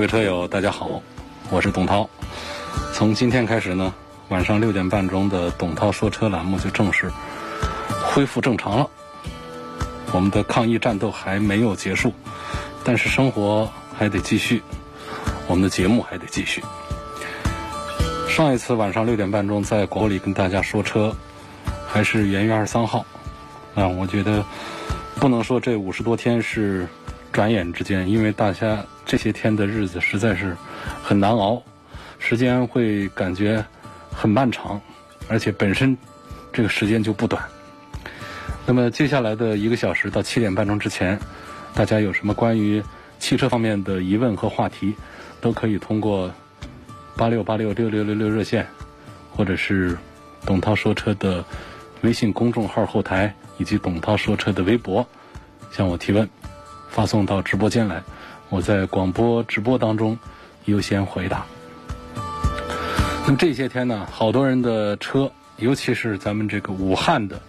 各位车友，大家好，我是董涛。从今天开始呢，晚上六点半钟的董涛说车栏目就正式恢复正常了。我们的抗疫战斗还没有结束，但是生活还得继续，我们的节目还得继续。上一次晚上六点半钟在国里跟大家说车，还是元月二十三号啊，我觉得不能说这五十多天是转眼之间，因为大家这些天的日子实在是很难熬，时间会感觉很漫长，而且本身这个时间就不短。那么接下来的一个小时到七点半钟之前，大家有什么关于汽车方面的疑问和话题，都可以通过八六八六六六六六热线，或者是董涛说车的微信公众号后台以及董涛说车的微博向我提问，发送到直播间来，我在广播直播当中优先回答。那么这些天呢，好多人的车，尤其是咱们这个武汉的。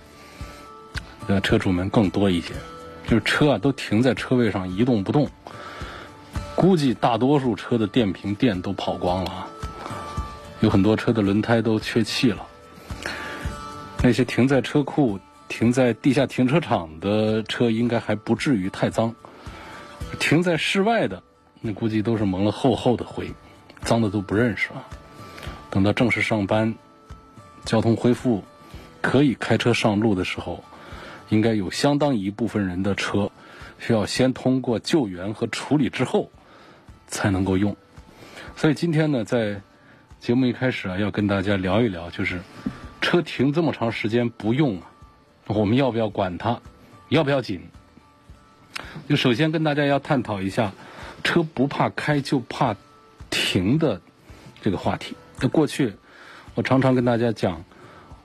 呃，车主们更多一些，就是车啊都停在车位上一动不动，估计大多数车的电瓶电都跑光了啊，有很多车的轮胎都缺气了。那些停在车库、停在地下停车场的车，应该还不至于太脏；停在室外的，那估计都是蒙了厚厚的灰，脏的都不认识了。等到正式上班、交通恢复、可以开车上路的时候。应该有相当一部分人的车，需要先通过救援和处理之后，才能够用。所以今天呢，在节目一开始啊，要跟大家聊一聊，就是车停这么长时间不用啊，我们要不要管它？要不要紧？就首先跟大家要探讨一下，车不怕开就怕停的这个话题。那过去我常常跟大家讲。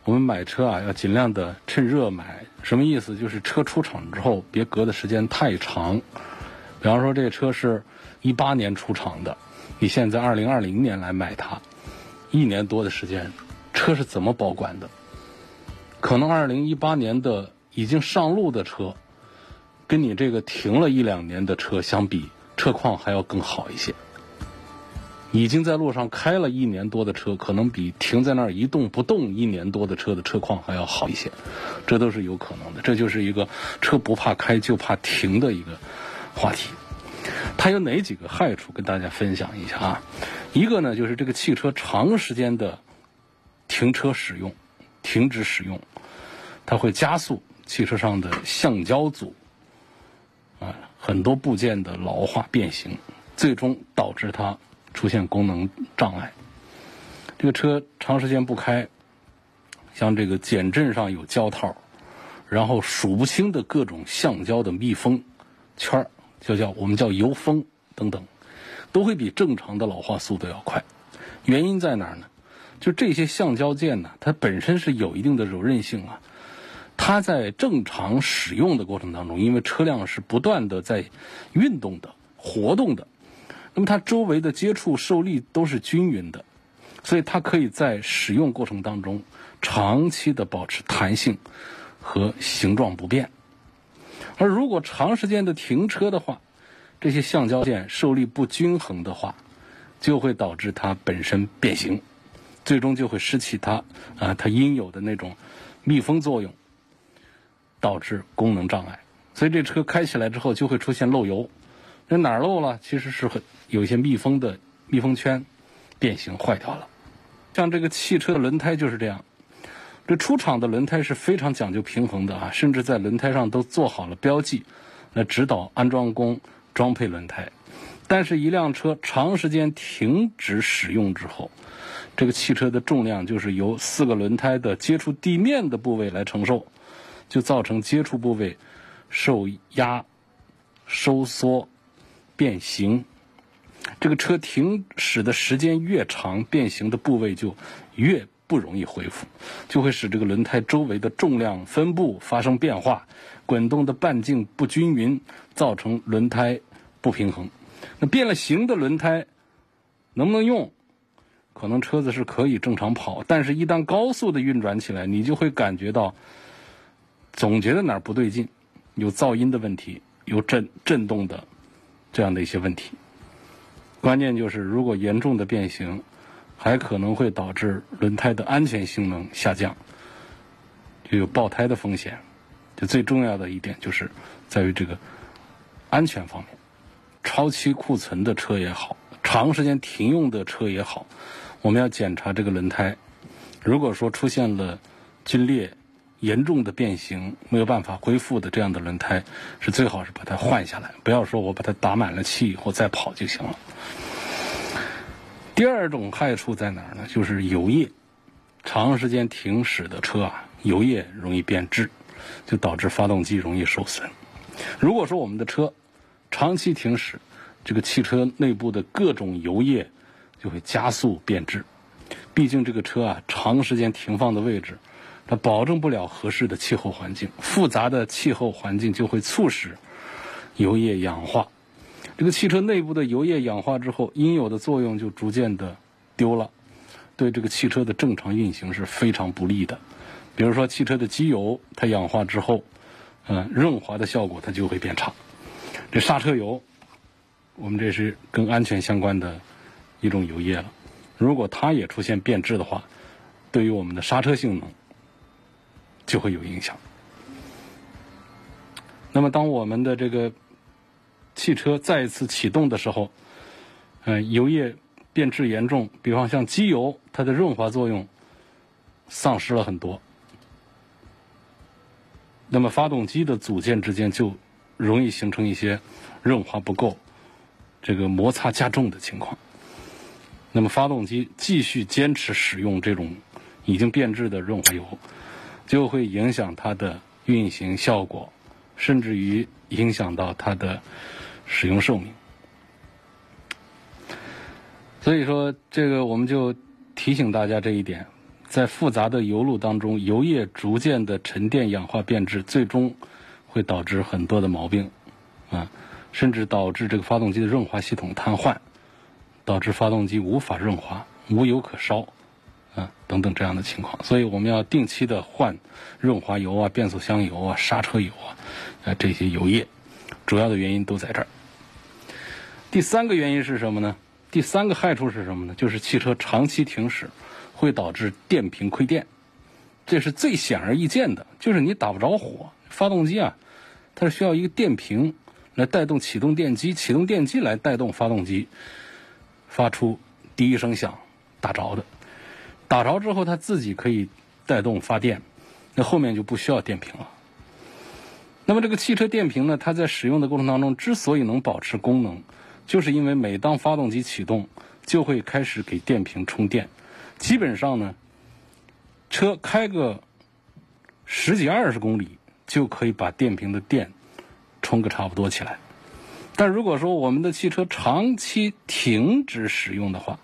我们买车啊，要尽量的趁热买。什么意思？就是车出厂之后，别隔的时间太长。比方说，这个车是一八年出厂的，你现在二零二零年来买它，一年多的时间，车是怎么保管的？可能二零一八年的已经上路的车，跟你这个停了一两年的车相比，车况还要更好一些。已经在路上开了一年多的车，可能比停在那儿一动不动一年多的车的车况还要好一些，这都是有可能的。这就是一个车不怕开就怕停的一个话题。它有哪几个害处？跟大家分享一下啊。一个呢，就是这个汽车长时间的停车使用、停止使用，它会加速汽车上的橡胶组啊很多部件的老化变形，最终导致它。出现功能障碍，这个车长时间不开，像这个减震上有胶套，然后数不清的各种橡胶的密封圈儿，就叫我们叫油封等等，都会比正常的老化速度要快。原因在哪儿呢？就这些橡胶件呢，它本身是有一定的柔韧性啊，它在正常使用的过程当中，因为车辆是不断的在运动的、活动的。那么它周围的接触受力都是均匀的，所以它可以在使用过程当中长期的保持弹性和形状不变。而如果长时间的停车的话，这些橡胶件受力不均衡的话，就会导致它本身变形，最终就会失去它啊它应有的那种密封作用，导致功能障碍。所以这车开起来之后就会出现漏油。那哪儿漏了？其实是很有一些密封的密封圈变形坏掉了。像这个汽车的轮胎就是这样，这出厂的轮胎是非常讲究平衡的啊，甚至在轮胎上都做好了标记，来指导安装工装配轮胎。但是，一辆车长时间停止使用之后，这个汽车的重量就是由四个轮胎的接触地面的部位来承受，就造成接触部位受压、收缩、变形。这个车停驶的时间越长，变形的部位就越不容易恢复，就会使这个轮胎周围的重量分布发生变化，滚动的半径不均匀，造成轮胎不平衡。那变了形的轮胎能不能用？可能车子是可以正常跑，但是一旦高速的运转起来，你就会感觉到总觉得哪儿不对劲，有噪音的问题，有震震动的这样的一些问题。关键就是，如果严重的变形，还可能会导致轮胎的安全性能下降，就有爆胎的风险。就最重要的一点就是在于这个安全方面。超期库存的车也好，长时间停用的车也好，我们要检查这个轮胎。如果说出现了龟裂、严重的变形，没有办法恢复的这样的轮胎，是最好是把它换下来，不要说我把它打满了气以后再跑就行了。第二种害处在哪儿呢？就是油液，长时间停驶的车啊，油液容易变质，就导致发动机容易受损。如果说我们的车长期停驶，这个汽车内部的各种油液就会加速变质。毕竟这个车啊，长时间停放的位置，它保证不了合适的气候环境，复杂的气候环境就会促使油液氧化。这个汽车内部的油液氧化之后，应有的作用就逐渐的丢了，对这个汽车的正常运行是非常不利的。比如说，汽车的机油它氧化之后，嗯，润滑的效果它就会变差。这刹车油，我们这是跟安全相关的一种油液了。如果它也出现变质的话，对于我们的刹车性能就会有影响。那么，当我们的这个汽车再一次启动的时候，嗯，油液变质严重，比方像机油，它的润滑作用丧失了很多，那么发动机的组件之间就容易形成一些润滑不够、这个摩擦加重的情况。那么发动机继续坚持使用这种已经变质的润滑油，就会影响它的运行效果，甚至于影响到它的。使用寿命，所以说这个我们就提醒大家这一点，在复杂的油路当中，油液逐渐的沉淀、氧化、变质，最终会导致很多的毛病，啊，甚至导致这个发动机的润滑系统瘫痪，导致发动机无法润滑、无油可烧，啊，等等这样的情况。所以我们要定期的换润滑油啊、变速箱油啊、刹车油啊，啊这些油液，主要的原因都在这儿。第三个原因是什么呢？第三个害处是什么呢？就是汽车长期停驶会导致电瓶亏电，这是最显而易见的。就是你打不着火，发动机啊，它是需要一个电瓶来带动启动电机，启动电机来带动发动机发出第一声响打着的。打着之后，它自己可以带动发电，那后面就不需要电瓶了。那么这个汽车电瓶呢，它在使用的过程当中之所以能保持功能，就是因为每当发动机启动，就会开始给电瓶充电。基本上呢，车开个十几二十公里，就可以把电瓶的电充个差不多起来。但如果说我们的汽车长期停止使用的话，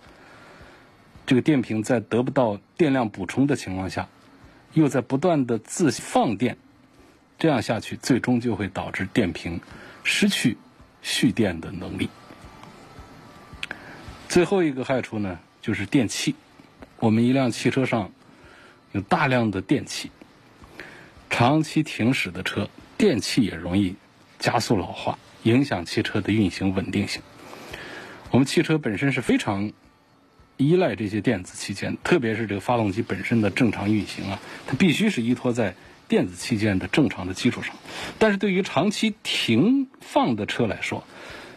这个电瓶在得不到电量补充的情况下，又在不断的自放电，这样下去，最终就会导致电瓶失去蓄电的能力。最后一个害处呢，就是电器。我们一辆汽车上有大量的电器，长期停驶的车，电器也容易加速老化，影响汽车的运行稳定性。我们汽车本身是非常依赖这些电子器件，特别是这个发动机本身的正常运行啊，它必须是依托在电子器件的正常的基础上。但是对于长期停放的车来说，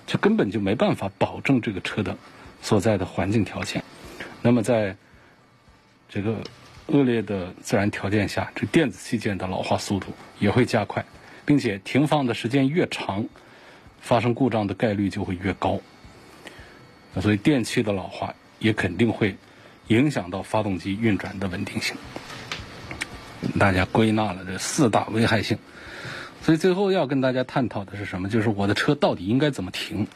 就根本就没办法保证这个车的。所在的环境条件，那么在这个恶劣的自然条件下，这电子器件的老化速度也会加快，并且停放的时间越长，发生故障的概率就会越高。所以电器的老化也肯定会影响到发动机运转的稳定性。大家归纳了这四大危害性，所以最后要跟大家探讨的是什么？就是我的车到底应该怎么停？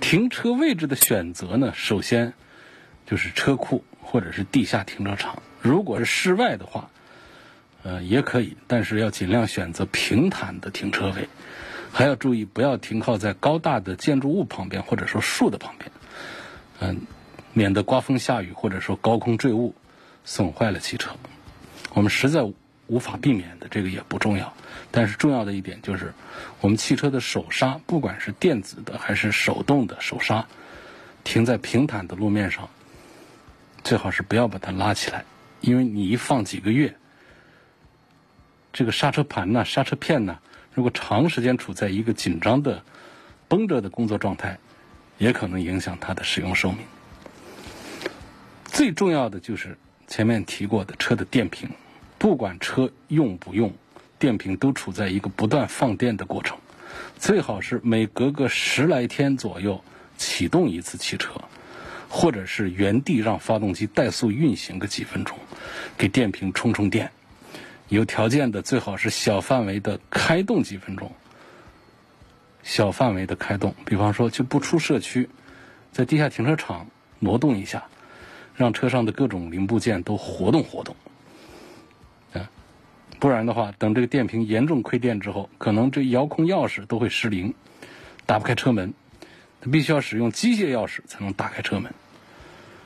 停车位置的选择呢？首先就是车库或者是地下停车场。如果是室外的话，呃，也可以，但是要尽量选择平坦的停车位，还要注意不要停靠在高大的建筑物旁边或者说树的旁边，嗯，免得刮风下雨或者说高空坠物损坏了汽车。我们实在无法避免的，这个也不重要。但是重要的一点就是，我们汽车的手刹，不管是电子的还是手动的手刹，停在平坦的路面上，最好是不要把它拉起来，因为你一放几个月，这个刹车盘呢、刹车片呢，如果长时间处在一个紧张的、绷着的工作状态，也可能影响它的使用寿命。最重要的就是前面提过的车的电瓶。不管车用不用，电瓶都处在一个不断放电的过程。最好是每隔个十来天左右启动一次汽车，或者是原地让发动机怠速运行个几分钟，给电瓶充充电。有条件的最好是小范围的开动几分钟，小范围的开动，比方说就不出社区，在地下停车场挪动一下，让车上的各种零部件都活动活动。不然的话，等这个电瓶严重亏电之后，可能这遥控钥匙都会失灵，打不开车门，必须要使用机械钥匙才能打开车门。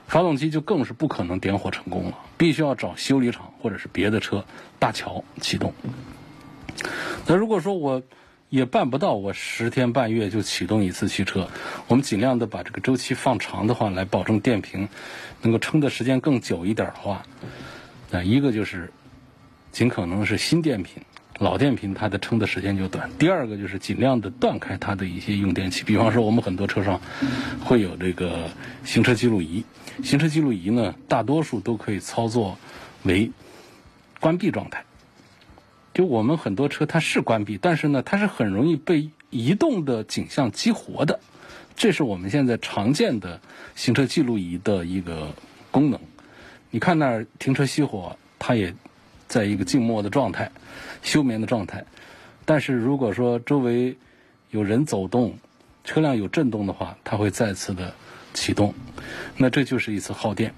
发动机就更是不可能点火成功了，必须要找修理厂或者是别的车搭桥启动。那如果说我也办不到，我十天半月就启动一次汽车，我们尽量的把这个周期放长的话，来保证电瓶能够撑的时间更久一点的话，那一个就是。尽可能是新电瓶，老电瓶它的撑的时间就短。第二个就是尽量的断开它的一些用电器，比方说我们很多车上会有这个行车记录仪，行车记录仪呢大多数都可以操作为关闭状态。就我们很多车它是关闭，但是呢它是很容易被移动的景象激活的，这是我们现在常见的行车记录仪的一个功能。你看那儿停车熄火，它也。在一个静默的状态、休眠的状态，但是如果说周围有人走动、车辆有震动的话，它会再次的启动，那这就是一次耗电。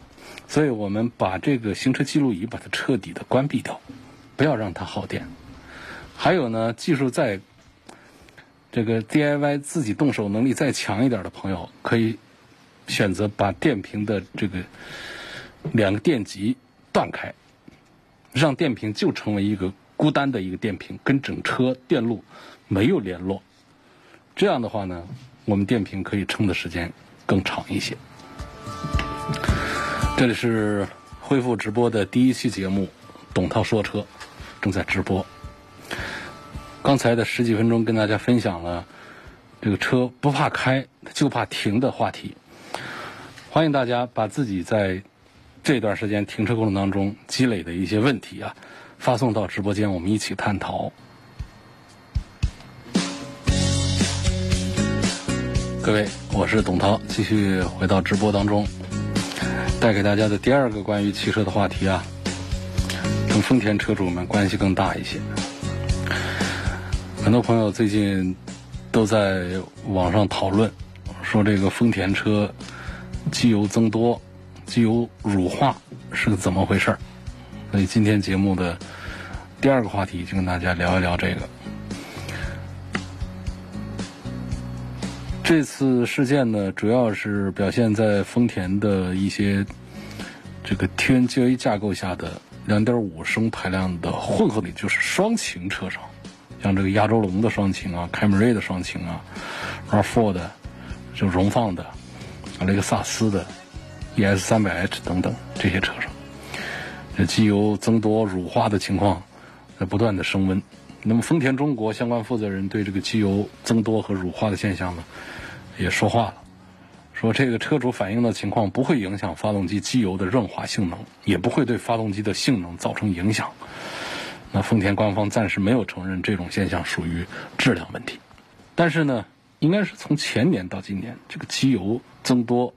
所以我们把这个行车记录仪把它彻底的关闭掉，不要让它耗电。还有呢，技术再这个 DIY 自己动手能力再强一点的朋友，可以选择把电瓶的这个两个电极断开。让电瓶就成为一个孤单的一个电瓶，跟整车电路没有联络。这样的话呢，我们电瓶可以撑的时间更长一些。这里是恢复直播的第一期节目，董涛说车正在直播。刚才的十几分钟跟大家分享了这个车不怕开就怕停的话题，欢迎大家把自己在。这段时间停车过程当中积累的一些问题啊，发送到直播间，我们一起探讨。各位，我是董涛，继续回到直播当中，带给大家的第二个关于汽车的话题啊，跟丰田车主们关系更大一些。很多朋友最近都在网上讨论，说这个丰田车机油增多。机油乳化是怎么回事儿？所以今天节目的第二个话题就跟大家聊一聊这个。这次事件呢，主要是表现在丰田的一些这个 TNGA 架构下的2.5升排量的混合的，就是双擎车上，像这个亚洲龙的双擎啊、凯美瑞的双擎啊、RAV4 的就荣放的、雷克萨斯的。ES 三百 H 等等这些车上，这机油增多乳化的情况在不断的升温。那么丰田中国相关负责人对这个机油增多和乳化的现象呢，也说话了，说这个车主反映的情况不会影响发动机机油的润滑性能，也不会对发动机的性能造成影响。那丰田官方暂时没有承认这种现象属于质量问题，但是呢，应该是从前年到今年，这个机油增多。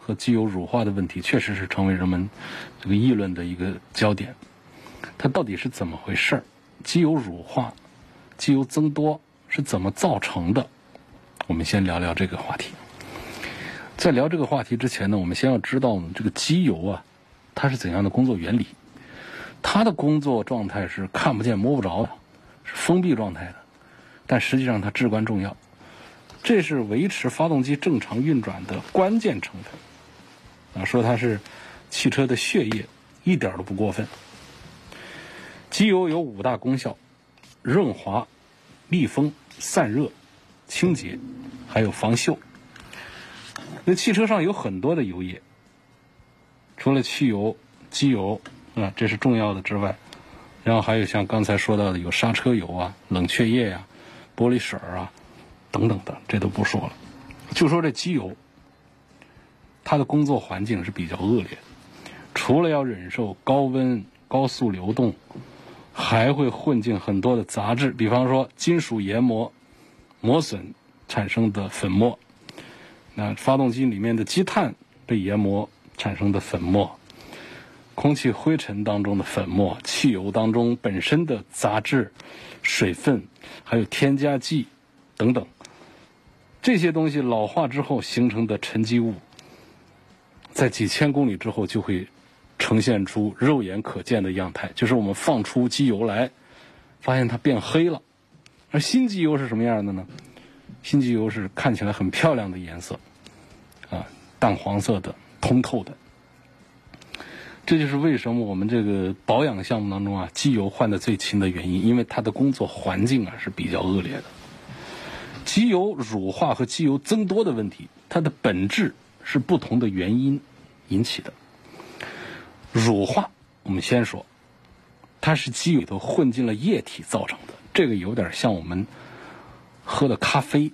和机油乳化的问题确实是成为人们这个议论的一个焦点。它到底是怎么回事儿？机油乳化机油增多是怎么造成的？我们先聊聊这个话题。在聊这个话题之前呢，我们先要知道我们，这个机油啊，它是怎样的工作原理？它的工作状态是看不见摸不着的，是封闭状态的，但实际上它至关重要，这是维持发动机正常运转的关键成分。啊，说它是汽车的血液，一点都不过分。机油有五大功效：润滑、密封、散热、清洁，还有防锈。那汽车上有很多的油液，除了汽油、机油啊，这是重要的之外，然后还有像刚才说到的有刹车油啊、冷却液呀、玻璃水啊等等的，这都不说了。就说这机油，它的工作环境是比较恶劣的，除了要忍受高温、高速流动，还会混进很多的杂质，比方说金属研磨磨损产生的粉末。那发动机里面的积碳被研磨产生的粉末，空气灰尘当中的粉末，汽油当中本身的杂质、水分，还有添加剂等等，这些东西老化之后形成的沉积物，在几千公里之后就会呈现出肉眼可见的样态，就是我们放出机油来，发现它变黑了。而新机油是什么样的呢？新机油是看起来很漂亮的颜色。啊，淡黄色的、通透的，这就是为什么我们这个保养项目当中啊，机油换的最勤的原因，因为它的工作环境啊是比较恶劣的。机油乳化和机油增多的问题，它的本质是不同的原因引起的。乳化，我们先说，它是机油里头混进了液体造成的，这个有点像我们喝的咖啡。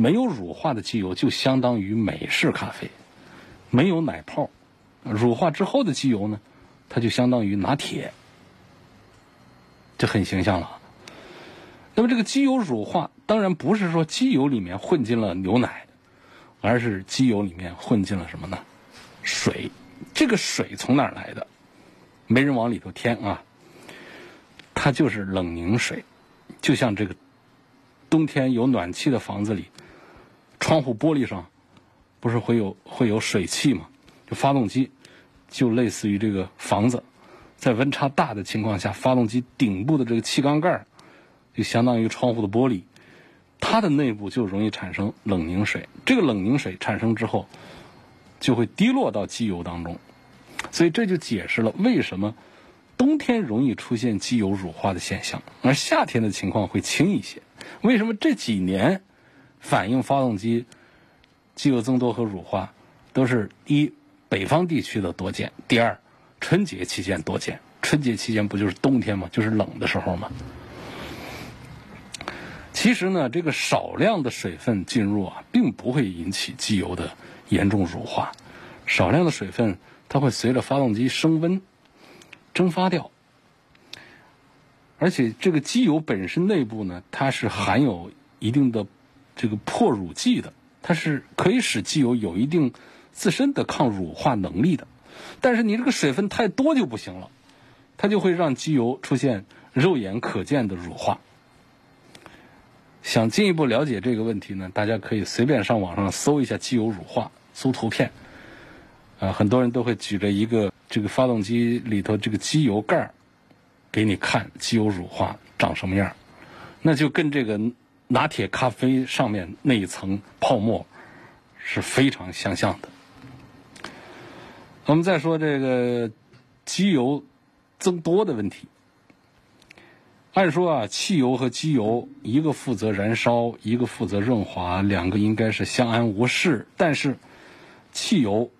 没有乳化的机油就相当于美式咖啡，没有奶泡。乳化之后的机油呢，它就相当于拿铁，这很形象了。那么这个机油乳化，当然不是说机油里面混进了牛奶，而是机油里面混进了什么呢？水。这个水从哪儿来的？没人往里头添啊，它就是冷凝水，就像这个冬天有暖气的房子里。窗户玻璃上不是会有会有水汽吗？就发动机就类似于这个房子，在温差大的情况下，发动机顶部的这个气缸盖就相当于窗户的玻璃，它的内部就容易产生冷凝水。这个冷凝水产生之后，就会滴落到机油当中，所以这就解释了为什么冬天容易出现机油乳化的现象，而夏天的情况会轻一些。为什么这几年？反映发动机机油增多和乳化，都是一北方地区的多见。第二，春节期间多见。春节期间不就是冬天吗？就是冷的时候吗？其实呢，这个少量的水分进入啊，并不会引起机油的严重乳化。少量的水分，它会随着发动机升温蒸发掉。而且这个机油本身内部呢，它是含有一定的。这个破乳剂的，它是可以使机油有一定自身的抗乳化能力的，但是你这个水分太多就不行了，它就会让机油出现肉眼可见的乳化。想进一步了解这个问题呢，大家可以随便上网上搜一下机油乳化，搜图片，啊，很多人都会举着一个这个发动机里头这个机油盖儿给你看机油乳化长什么样，那就跟这个。拿铁咖啡上面那一层泡沫是非常相像的。我们再说这个机油增多的问题。按说啊，汽油和机油一个负责燃烧，一个负责润滑，两个应该是相安无事。但是汽油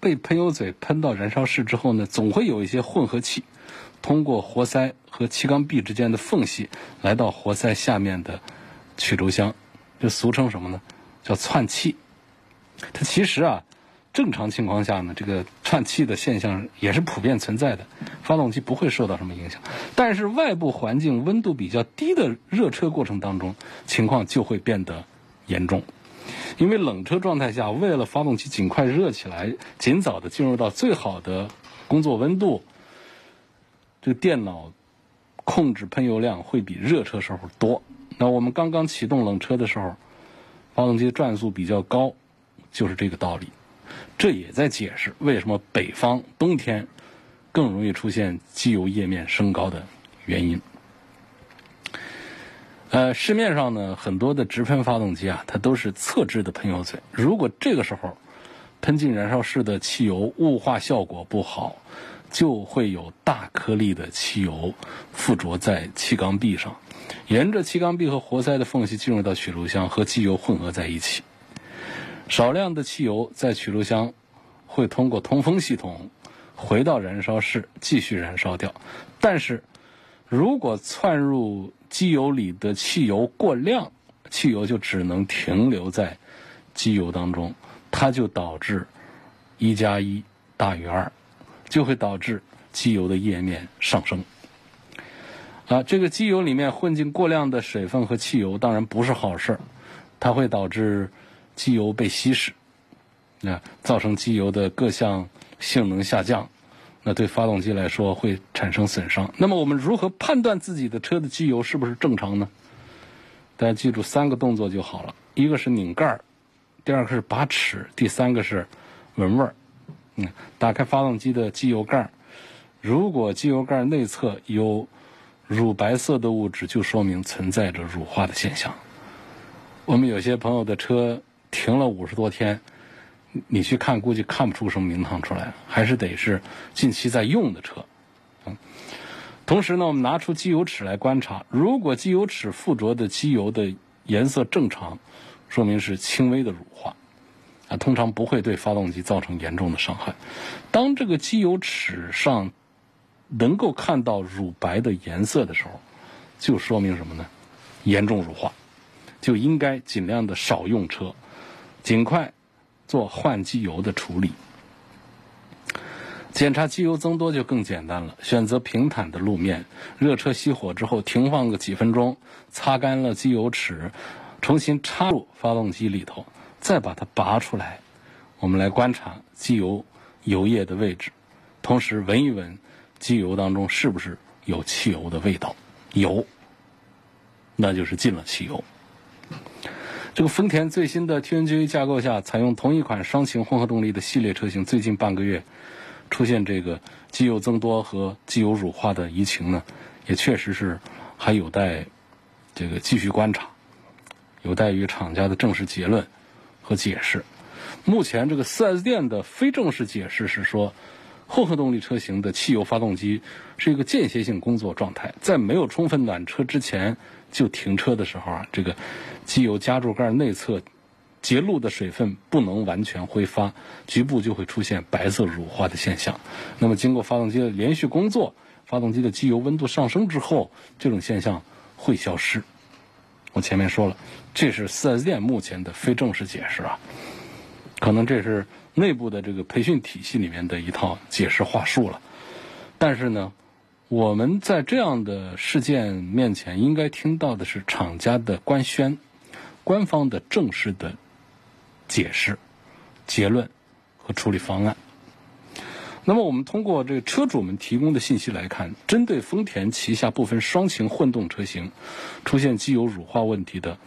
被喷油嘴喷到燃烧室之后呢，总会有一些混合气通过活塞和气缸壁之间的缝隙来到活塞下面的。曲轴箱，就俗称什么呢？叫窜气。它其实啊，正常情况下呢，这个窜气的现象也是普遍存在的，发动机不会受到什么影响。但是外部环境温度比较低的热车过程当中，情况就会变得严重。因为冷车状态下，为了发动机尽快热起来，尽早的进入到最好的工作温度，这个电脑。控制喷油量会比热车时候多。那我们刚刚启动冷车的时候，发动机转速比较高，就是这个道理。这也在解释为什么北方冬天更容易出现机油液面升高的原因。呃，市面上呢很多的直喷发动机啊，它都是侧置的喷油嘴。如果这个时候喷进燃烧室的汽油雾化效果不好，就会有大颗粒的汽油附着在气缸壁上，沿着气缸壁和活塞的缝隙进入到取路箱，和机油混合在一起。少量的汽油在取路箱会通过通风系统回到燃烧室继续燃烧掉，但是如果窜入机油里的汽油过量，汽油就只能停留在机油当中，它就导致一加一大于二，就会导致机油的液面上升。啊，这个机油里面混进过量的水分和汽油，当然不是好事儿，它会导致机油被稀释，啊，造成机油的各项性能下降。那对发动机来说会产生损伤。那么我们如何判断自己的车的机油是不是正常呢？大家记住三个动作就好了：一个是拧盖儿，第二个是拔齿，第三个是闻味儿。嗯，打开发动机的机油盖儿，如果机油盖内侧有乳白色的物质，就说明存在着乳化的现象。我们有些朋友的车停了五十多天。你去看，估计看不出什么名堂出来，还是得是近期在用的车。嗯，同时呢，我们拿出机油尺来观察，如果机油尺附着的机油的颜色正常，说明是轻微的乳化，啊，通常不会对发动机造成严重的伤害。当这个机油尺上能够看到乳白的颜色的时候，就说明什么呢？严重乳化，就应该尽量的少用车，尽快。做换机油的处理，检查机油增多就更简单了。选择平坦的路面，热车熄火之后停放个几分钟，擦干了机油尺，重新插入发动机里头，再把它拔出来。我们来观察机油油液的位置，同时闻一闻机油当中是不是有汽油的味道。有，那就是进了汽油。这个丰田最新的 TNGA 架构下，采用同一款双擎混合动力的系列车型，最近半个月出现这个机油增多和机油乳化的疑情呢，也确实是还有待这个继续观察，有待于厂家的正式结论和解释。目前这个 4S 店的非正式解释是说，混合动力车型的汽油发动机是一个间歇性工作状态，在没有充分暖车之前。就停车的时候啊，这个机油加注盖内侧结露的水分不能完全挥发，局部就会出现白色乳化的现象。那么经过发动机的连续工作，发动机的机油温度上升之后，这种现象会消失。我前面说了，这是 4S 店目前的非正式解释啊，可能这是内部的这个培训体系里面的一套解释话术了。但是呢。我们在这样的事件面前，应该听到的是厂家的官宣、官方的正式的解释、结论和处理方案。那么，我们通过这个车主们提供的信息来看，针对丰田旗下部分双擎混动车型出现机油乳化问题的，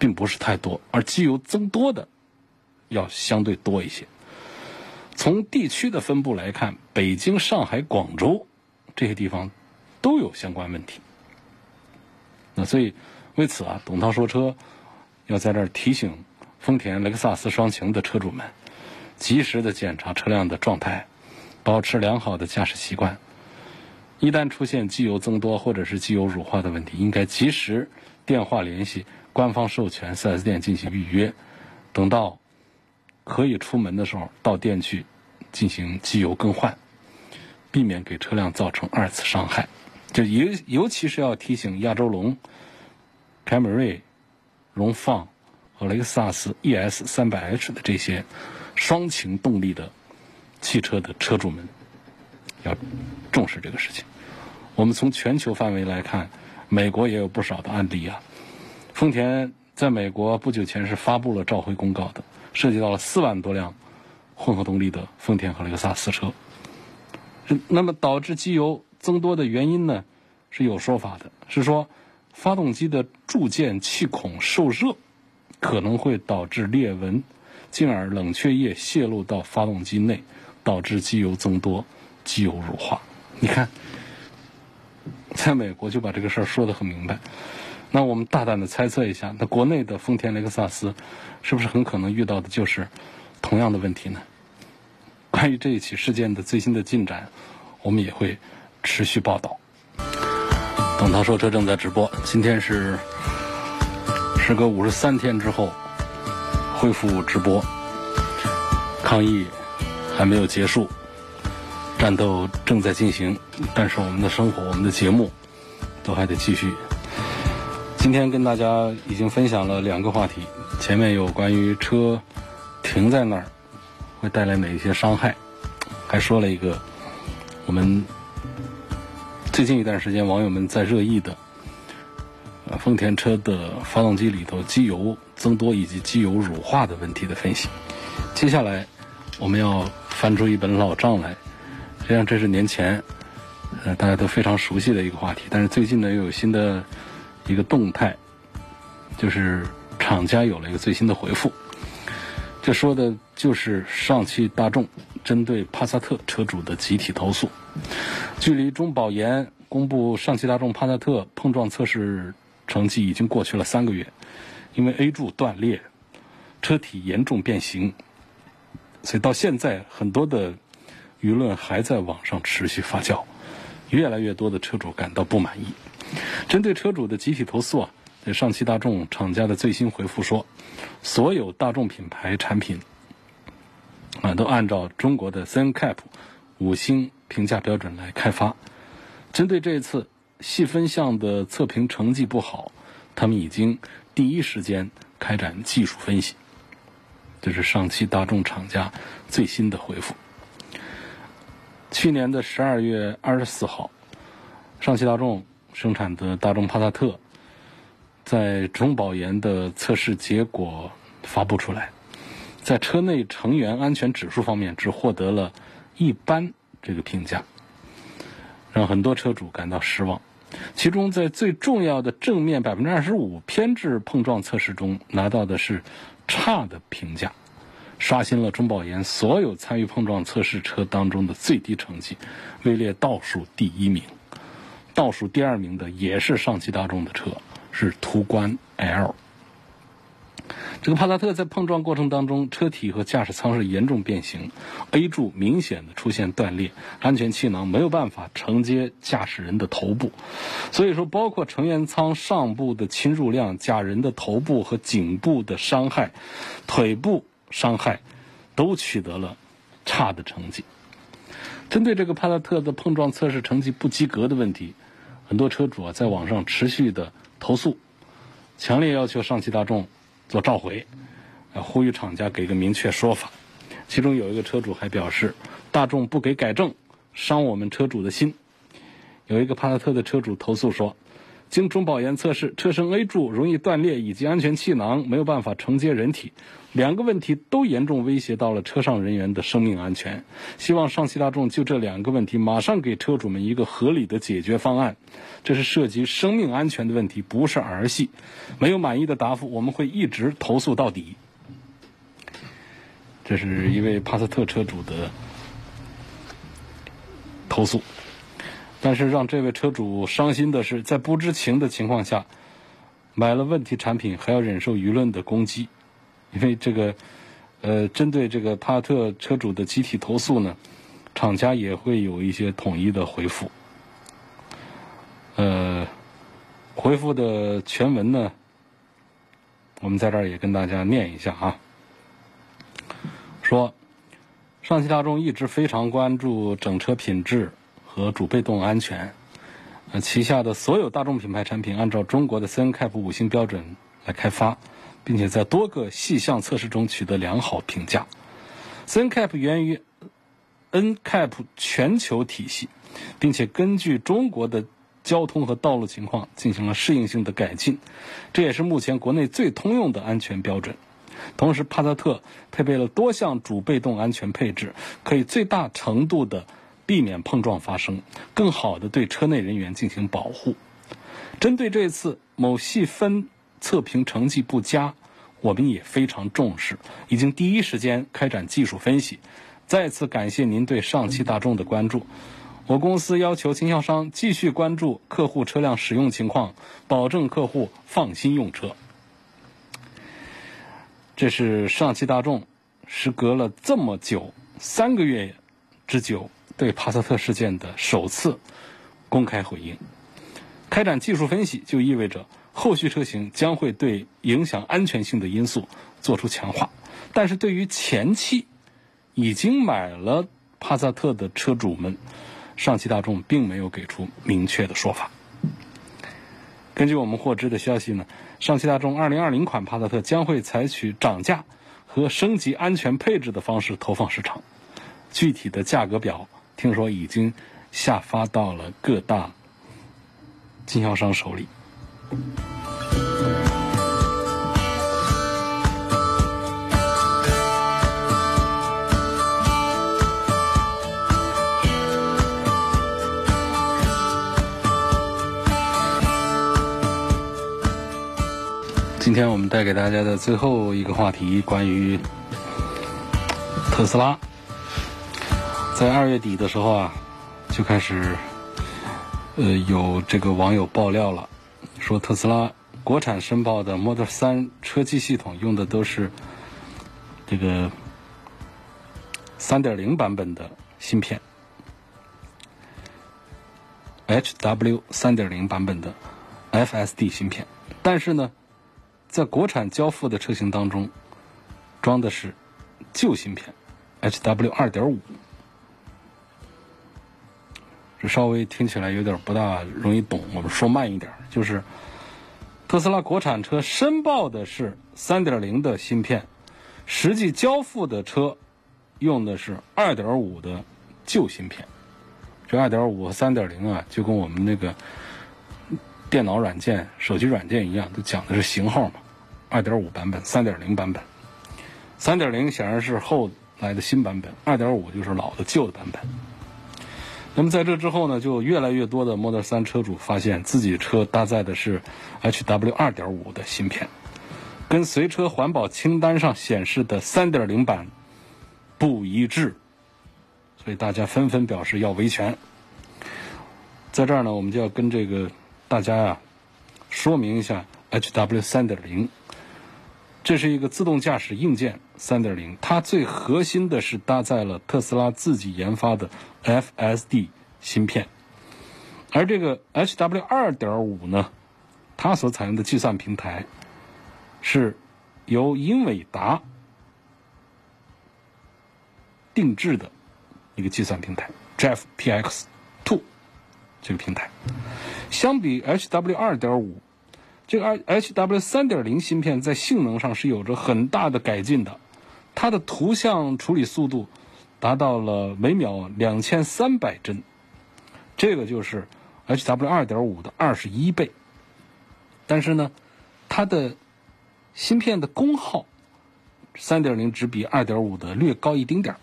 并不是太多，而机油增多的要相对多一些。从地区的分布来看，北京、上海、广州。这些地方都有相关问题，那所以为此啊，董涛说车要在这儿提醒丰田、雷克萨斯双擎的车主们，及时的检查车辆的状态，保持良好的驾驶习惯。一旦出现机油增多或者是机油乳化的问题，应该及时电话联系官方授权 4S 店进行预约，等到可以出门的时候，到店去进行机油更换。避免给车辆造成二次伤害，就尤尤其是要提醒亚洲龙、凯美瑞、荣放和雷克萨斯 ES 三百 H 的这些双擎动力的汽车的车主们，要重视这个事情。我们从全球范围来看，美国也有不少的案例啊。丰田在美国不久前是发布了召回公告的，涉及到了四万多辆混合动力的丰田和雷克萨斯车。那么导致机油增多的原因呢？是有说法的，是说发动机的铸件气孔受热，可能会导致裂纹，进而冷却液泄露到发动机内，导致机油增多、机油乳化。你看，在美国就把这个事儿说得很明白。那我们大胆的猜测一下，那国内的丰田雷克萨斯是不是很可能遇到的就是同样的问题呢？关于这一起事件的最新的进展，我们也会持续报道。董涛说车正在直播，今天是时隔五十三天之后恢复直播，抗疫还没有结束，战斗正在进行，但是我们的生活、我们的节目都还得继续。今天跟大家已经分享了两个话题，前面有关于车停在那儿会带来哪些伤害，还说了一个我们最近一段时间网友们在热议的，呃，丰田车的发动机里头机油增多以及机油乳化的问题的分析。接下来我们要翻出一本老账来，实际上这是年前呃大家都非常熟悉的一个话题，但是最近呢又有新的。一个动态，就是厂家有了一个最新的回复，这说的就是上汽大众针对帕萨特车主的集体投诉。距离中保研公布上汽大众帕萨特碰撞测试成绩已经过去了三个月，因为 A 柱断裂，车体严重变形，所以到现在很多的舆论还在网上持续发酵，越来越多的车主感到不满意。针对车主的集体投诉啊，在上汽大众厂家的最新回复说，所有大众品牌产品啊都按照中国的 CNCAP 五星评价标准来开发。针对这次细分项的测评成绩不好，他们已经第一时间开展技术分析。这是上汽大众厂家最新的回复。去年的十二月二十四号，上汽大众。生产的大众帕萨特，在中保研的测试结果发布出来，在车内成员安全指数方面只获得了一般这个评价，让很多车主感到失望。其中，在最重要的正面百分之二十五偏置碰撞测试中拿到的是差的评价，刷新了中保研所有参与碰撞测试车当中的最低成绩，位列倒数第一名。倒数第二名的也是上汽大众的车，是途观 L。这个帕萨特在碰撞过程当中，车体和驾驶舱是严重变形，A 柱明显的出现断裂，安全气囊没有办法承接驾驶人的头部，所以说包括成员舱上部的侵入量、驾人的头部和颈部的伤害、腿部伤害，都取得了差的成绩。针对这个帕萨特的碰撞测试成绩不及格的问题。很多车主啊，在网上持续的投诉，强烈要求上汽大众做召回，啊呼吁厂家给个明确说法。其中有一个车主还表示，大众不给改正，伤我们车主的心。有一个帕萨特的车主投诉说。经中保研测试，车身 A 柱容易断裂，以及安全气囊没有办法承接人体，两个问题都严重威胁到了车上人员的生命安全。希望上汽大众就这两个问题马上给车主们一个合理的解决方案。这是涉及生命安全的问题，不是儿戏。没有满意的答复，我们会一直投诉到底。这是一位帕萨特车主的投诉。但是让这位车主伤心的是，在不知情的情况下买了问题产品，还要忍受舆论的攻击。因为这个，呃，针对这个帕特车主的集体投诉呢，厂家也会有一些统一的回复。呃，回复的全文呢，我们在这儿也跟大家念一下啊。说，上汽大众一直非常关注整车品质。和主被动安全，呃，旗下的所有大众品牌产品按照中国的 CNCAP 五星标准来开发，并且在多个细项测试中取得良好评价。CNCAP 源于 NCAP 全球体系，并且根据中国的交通和道路情况进行了适应性的改进，这也是目前国内最通用的安全标准。同时，帕萨特配备了多项主被动安全配置，可以最大程度的。避免碰撞发生，更好的对车内人员进行保护。针对这次某细分测评成绩不佳，我们也非常重视，已经第一时间开展技术分析。再次感谢您对上汽大众的关注。我公司要求经销商继续关注客户车辆使用情况，保证客户放心用车。这是上汽大众时隔了这么久三个月之久对帕萨特事件的首次公开回应。开展技术分析就意味着后续车型将会对影响安全性的因素做出强化，但是对于前期已经买了帕萨特的车主们，上汽大众并没有给出明确的说法。根据我们获知的消息呢，上汽大众2020款帕萨特将会采取涨价和升级安全配置的方式投放市场，具体的价格表听说已经下发到了各大。经销商手里。今天我们带给大家的最后一个话题，关于特斯拉，在二月底的时候啊，就开始。呃，有这个网友爆料了，说特斯拉国产申报的 Model 3车机系统用的都是这个3.0版本的芯片，HW 3.0版本的 FSD 芯片，但是呢，在国产交付的车型当中，装的是旧芯片 HW 2.5。这稍微听起来有点不大容易懂，我们说慢一点，就是特斯拉国产车申报的是3.0的芯片，实际交付的车用的是2.5的旧芯片。这2.5和3.0啊，就跟我们那个电脑软件、手机软件一样，都讲的是型号嘛。2.5版本、3.0版本，3.0显然是后来的新版本，2.5就是老的旧的版本。那么在这之后呢，就越来越多的 Model 3车主发现自己车搭载的是 HW 2.5的芯片，跟随车环保清单上显示的3.0版不一致，所以大家纷纷表示要维权。在这儿呢，我们就要跟这个大家呀说明一下 HW 3.0。这是一个自动驾驶硬件3.0，它最核心的是搭载了特斯拉自己研发的 FSD 芯片，而这个 HW 2.5呢，它所采用的计算平台是由英伟达定制的一个计算平台 JFPX2 这个平台，相比 HW 2.5。这个 HW 3.0芯片在性能上是有着很大的改进的，它的图像处理速度达到了每秒两千三百帧，这个就是 HW 2.5的二十一倍。但是呢，它的芯片的功耗3.0只比2.5的略高一丁点儿。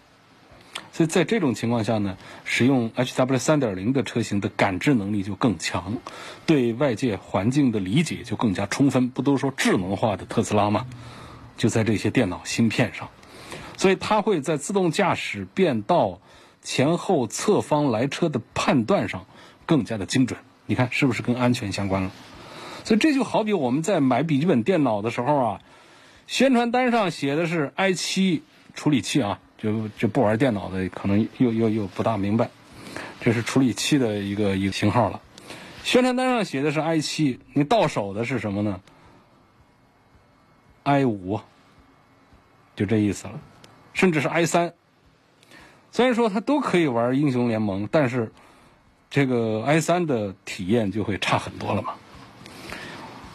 所以在这种情况下呢，使用 HW 3.0的车型的感知能力就更强，对外界环境的理解就更加充分。不都说智能化的特斯拉吗？就在这些电脑芯片上，所以它会在自动驾驶、变道、前后侧方来车的判断上更加的精准。你看是不是跟安全相关了？所以这就好比我们在买笔记本电脑的时候啊，宣传单上写的是 i7 处理器啊。就就不玩电脑的，可能又又又不大明白，这是处理器的一个一个型号了。宣传单上写的是 i 七，你到手的是什么呢？i 五，就这意思了。甚至是 i 三，虽然说它都可以玩英雄联盟，但是这个 i 三的体验就会差很多了嘛。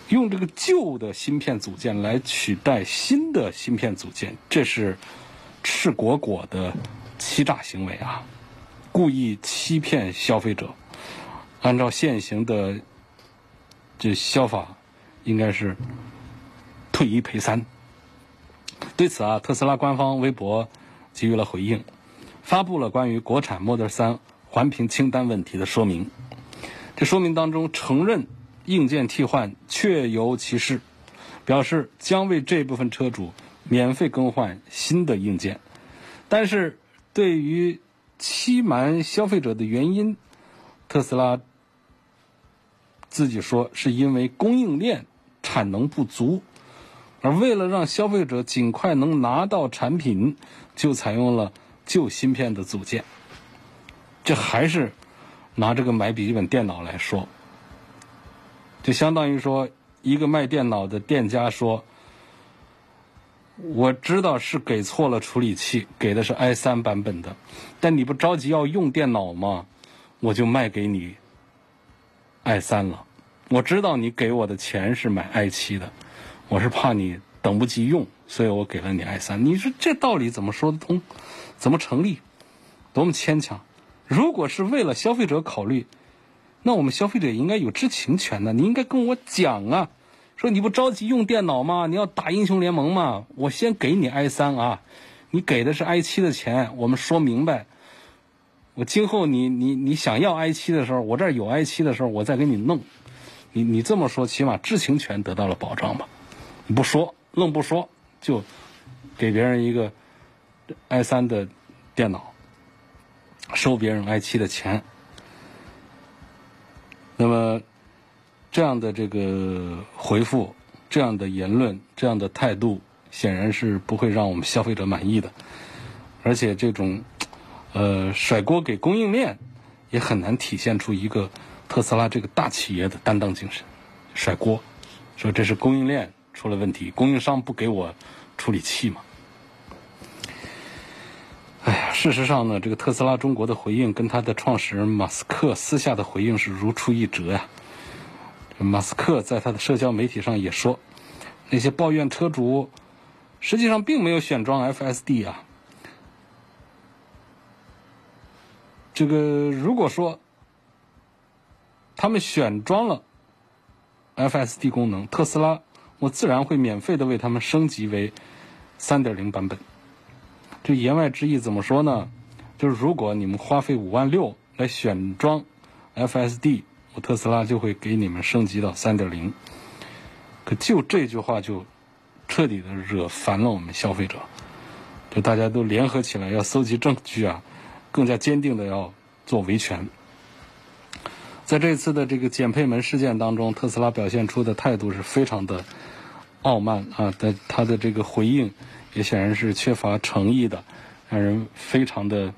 用这个旧的芯片组件来取代新的芯片组件，这是。赤果果的欺诈行为啊！故意欺骗消费者，按照现行的这消法，应该是退一赔三。对此啊，特斯拉官方微博给予了回应，发布了关于国产 Model 3环评清单问题的说明。这说明当中承认硬件替换确有其事，表示将为这部分车主免费更换新的硬件。但是对于欺瞒消费者的原因，特斯拉自己说是因为供应链产能不足。而为了让消费者尽快能拿到产品，就采用了旧芯片的组件。这还是拿这个买笔记本电脑来说，就相当于说，一个卖电脑的店家说：“我知道是给错了处理器，给的是 i 三版本的，但你不着急要用电脑吗？我就卖给你 i 三了。我知道你给我的钱是买 i 七的。”我是怕你等不及用，所以我给了你 i 三。你说这道理怎么说得通？怎么成立？多么牵强！如果是为了消费者考虑，那我们消费者应该有知情权的。你应该跟我讲啊，说你不着急用电脑吗？你要打英雄联盟吗？我先给你 i 三啊，你给的是 i 七的钱，我们说明白。我今后你你你想要 i 七的时候，我这儿有 i 七的时候，我再给你弄。你你这么说，起码知情权得到了保障吧？不说，愣不说，就给别人一个 i 三的电脑，收别人 i 七的钱。那么这样的这个回复、这样的言论、这样的态度，显然是不会让我们消费者满意的。而且这种呃甩锅给供应链，也很难体现出一个特斯拉这个大企业的担当精神。甩锅，说这是供应链。出了问题，供应商不给我处理器嘛？哎呀，事实上呢，这个特斯拉中国的回应跟他的创始人马斯克私下的回应是如出一辙呀。马斯克在他的社交媒体上也说，那些抱怨车主实际上并没有选装 FSD 啊。这个如果说他们选装了 FSD 功能，特斯拉。我自然会免费的为他们升级为三点零版本。这言外之意怎么说呢？就是如果你们花费五万六来选装 FSD，我特斯拉就会给你们升级到三点零。可就这句话就彻底的惹烦了我们消费者，就大家都联合起来要搜集证据啊，更加坚定的要做维权。在这次的这个减配门事件当中，特斯拉表现出的态度是非常的。傲慢啊，的他的这个回应也显然是缺乏诚意的，让人非常的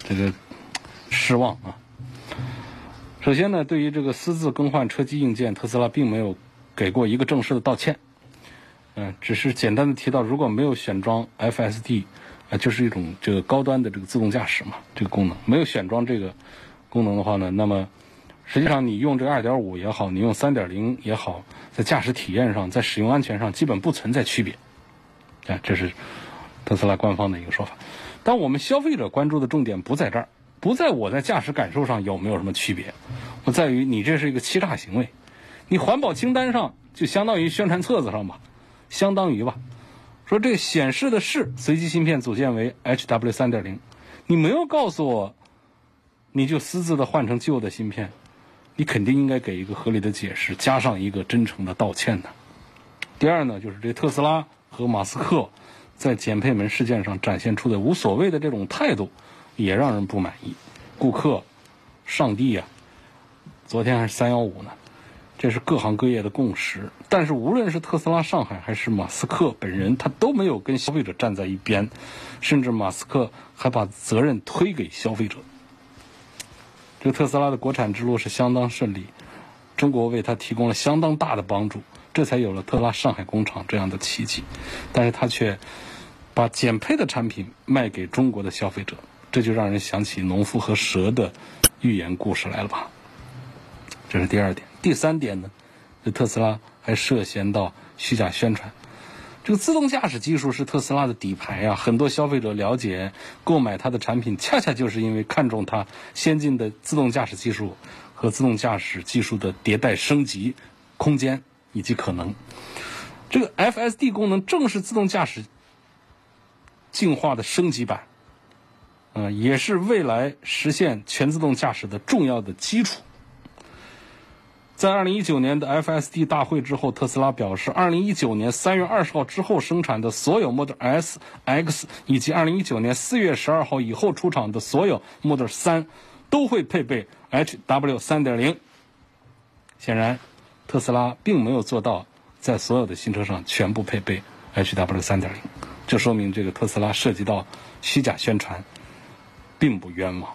这个失望啊。首先呢，对于这个私自更换车机硬件，特斯拉并没有给过一个正式的道歉，嗯，只是简单的提到，如果没有选装 FSD，啊，就是一种这个高端的这个自动驾驶嘛，这个功能没有选装这个功能的话呢，那么。实际上，你用这个2.5也好，你用3.0也好，在驾驶体验上，在使用安全上，基本不存在区别。啊，这是特斯拉官方的一个说法。但我们消费者关注的重点不在这儿，不在我在驾驶感受上有没有什么区别，我在于你这是一个欺诈行为。你环保清单上就相当于宣传册子上吧，相当于吧，说这显示的是随机芯片组件为 HW3.0，你没有告诉我，你就私自的换成旧的芯片。你肯定应该给一个合理的解释，加上一个真诚的道歉的。第二呢，就是这特斯拉和马斯克在减配门事件上展现出的无所谓的这种态度，也让人不满意。顾客、上帝呀，昨天还是三幺五呢，这是各行各业的共识。但是无论是特斯拉上海还是马斯克本人，他都没有跟消费者站在一边，甚至马斯克还把责任推给消费者。这个特斯拉的国产之路是相当顺利，中国为它提供了相当大的帮助，这才有了特斯拉上海工厂这样的奇迹。但是它却把减配的产品卖给中国的消费者，这就让人想起农夫和蛇的寓言故事来了吧？这是第二点。第三点呢，这特斯拉还涉嫌到虚假宣传。这个自动驾驶技术是特斯拉的底牌啊！很多消费者了解、购买它的产品，恰恰就是因为看中它先进的自动驾驶技术和自动驾驶技术的迭代升级空间以及可能。这个 FSD 功能正是自动驾驶进化的升级版，呃，也是未来实现全自动驾驶的重要的基础。在二零一九年的 FSD 大会之后，特斯拉表示，二零一九年三月二十号之后生产的所有 Model S、X 以及二零一九年四月十二号以后出厂的所有 Model 三都会配备 HW 三点零。显然，特斯拉并没有做到在所有的新车上全部配备 HW 三点零，这说明这个特斯拉涉及到虚假宣传，并不冤枉。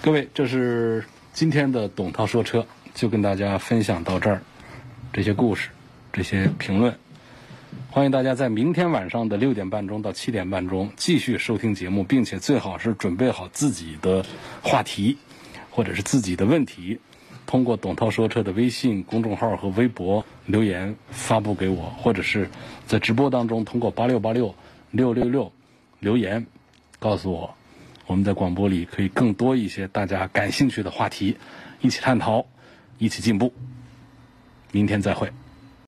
各位，这是今天的董涛说车。就跟大家分享到这儿，这些故事，这些评论，欢迎大家在明天晚上的六点半钟到七点半钟继续收听节目，并且最好是准备好自己的话题或者是自己的问题，通过董涛说车的微信公众号和微博留言发布给我，或者是在直播当中通过八六八六六六六留言告诉我，我们在广播里可以更多一些大家感兴趣的话题，一起探讨。一起进步，明天再会。